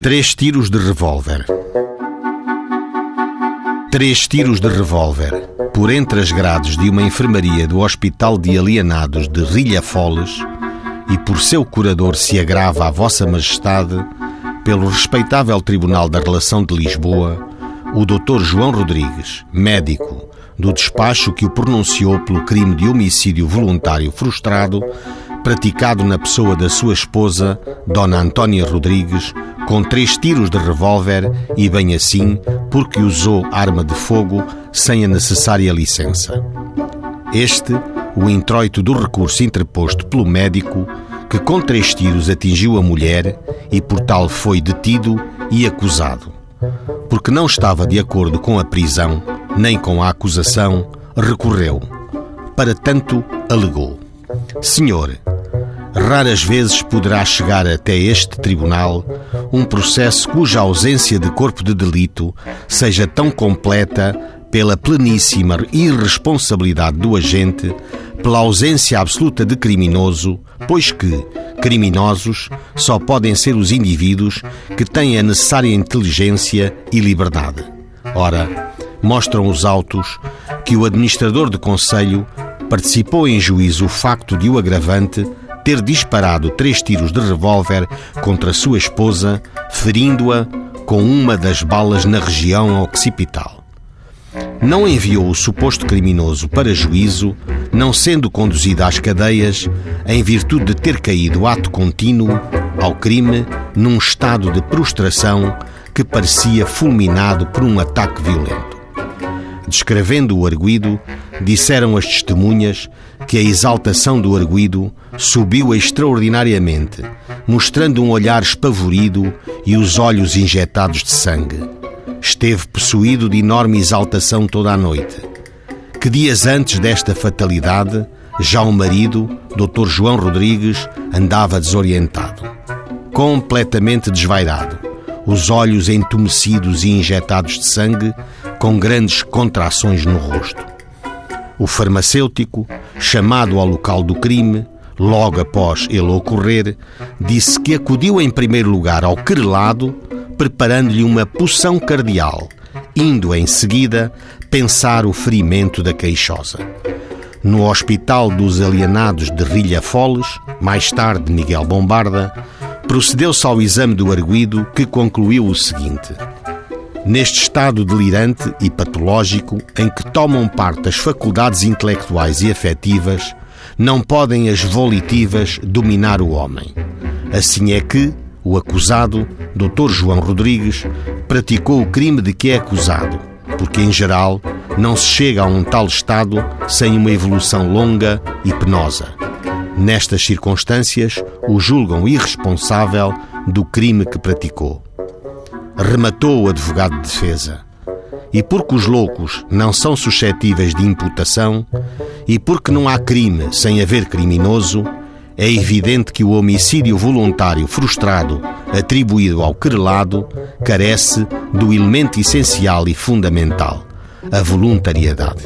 Três tiros de revólver. Três tiros de revólver por entre as grades de uma enfermaria do Hospital de Alienados de Rilhafoles e por seu curador se agrava a Vossa Majestade, pelo respeitável Tribunal da Relação de Lisboa, o Dr. João Rodrigues, médico, do despacho que o pronunciou pelo crime de homicídio voluntário frustrado praticado na pessoa da sua esposa, Dona Antónia Rodrigues, com três tiros de revólver e, bem assim, porque usou arma de fogo sem a necessária licença. Este, o introito do recurso interposto pelo médico, que com três tiros atingiu a mulher e por tal foi detido e acusado. Porque não estava de acordo com a prisão, nem com a acusação, recorreu. Para tanto, alegou: Senhor, raras vezes poderá chegar até este tribunal um processo cuja ausência de corpo de delito seja tão completa pela pleníssima irresponsabilidade do agente, pela ausência absoluta de criminoso, pois que criminosos só podem ser os indivíduos que têm a necessária inteligência e liberdade. Ora, mostram os autos que o administrador de conselho participou em juízo o facto de o agravante ter disparado três tiros de revólver contra sua esposa, ferindo-a com uma das balas na região occipital. Não enviou o suposto criminoso para juízo, não sendo conduzido às cadeias, em virtude de ter caído ato contínuo ao crime num estado de prostração que parecia fulminado por um ataque violento. Descrevendo o arguído, disseram as testemunhas que a exaltação do arguído subiu extraordinariamente, mostrando um olhar espavorido e os olhos injetados de sangue. Esteve possuído de enorme exaltação toda a noite. Que dias antes desta fatalidade, já o marido, Dr. João Rodrigues, andava desorientado, completamente desvairado, os olhos entumecidos e injetados de sangue, com grandes contrações no rosto. O farmacêutico, chamado ao local do crime, logo após ele ocorrer, disse que acudiu em primeiro lugar ao querelado, preparando-lhe uma poção cardial, indo em seguida pensar o ferimento da queixosa. No Hospital dos Alienados de Rilhafoles, mais tarde Miguel Bombarda, procedeu-se ao exame do arguído que concluiu o seguinte: Neste estado delirante e patológico em que tomam parte as faculdades intelectuais e afetivas, não podem as volitivas dominar o homem. Assim é que o acusado, Dr. João Rodrigues, praticou o crime de que é acusado, porque em geral não se chega a um tal estado sem uma evolução longa e penosa. Nestas circunstâncias, o julgam irresponsável do crime que praticou. Rematou o advogado de defesa. E porque os loucos não são suscetíveis de imputação, e porque não há crime sem haver criminoso, é evidente que o homicídio voluntário frustrado atribuído ao querelado carece do elemento essencial e fundamental, a voluntariedade.